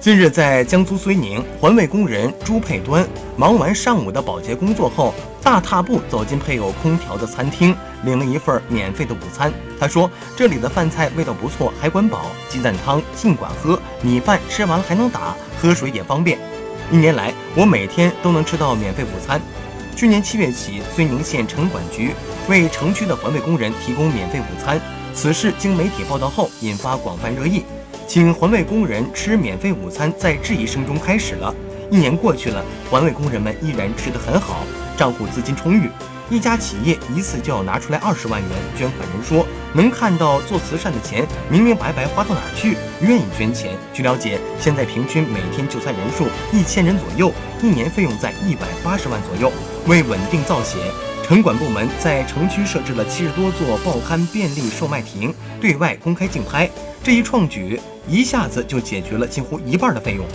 近日，在江苏睢宁，环卫工人朱佩端忙完上午的保洁工作后，大踏步走进配有空调的餐厅，领了一份免费的午餐。他说：“这里的饭菜味道不错，还管饱，鸡蛋汤尽管喝，米饭吃完了还能打，喝水也方便。一年来，我每天都能吃到免费午餐。去年七月起，睢宁县城管局为城区的环卫工人提供免费午餐，此事经媒体报道后，引发广泛热议。”请环卫工人吃免费午餐，在质疑声中开始了。一年过去了，环卫工人们依然吃得很好，账户资金充裕。一家企业一次就要拿出来二十万元，捐款人说能看到做慈善的钱明明白白花到哪去，愿意捐钱。据了解，现在平均每天就餐人数一千人左右，一年费用在一百八十万左右。为稳定造血，城管部门在城区设置了七十多座报刊便利售卖亭，对外公开竞拍。这一创举一下子就解决了近乎一半的费用。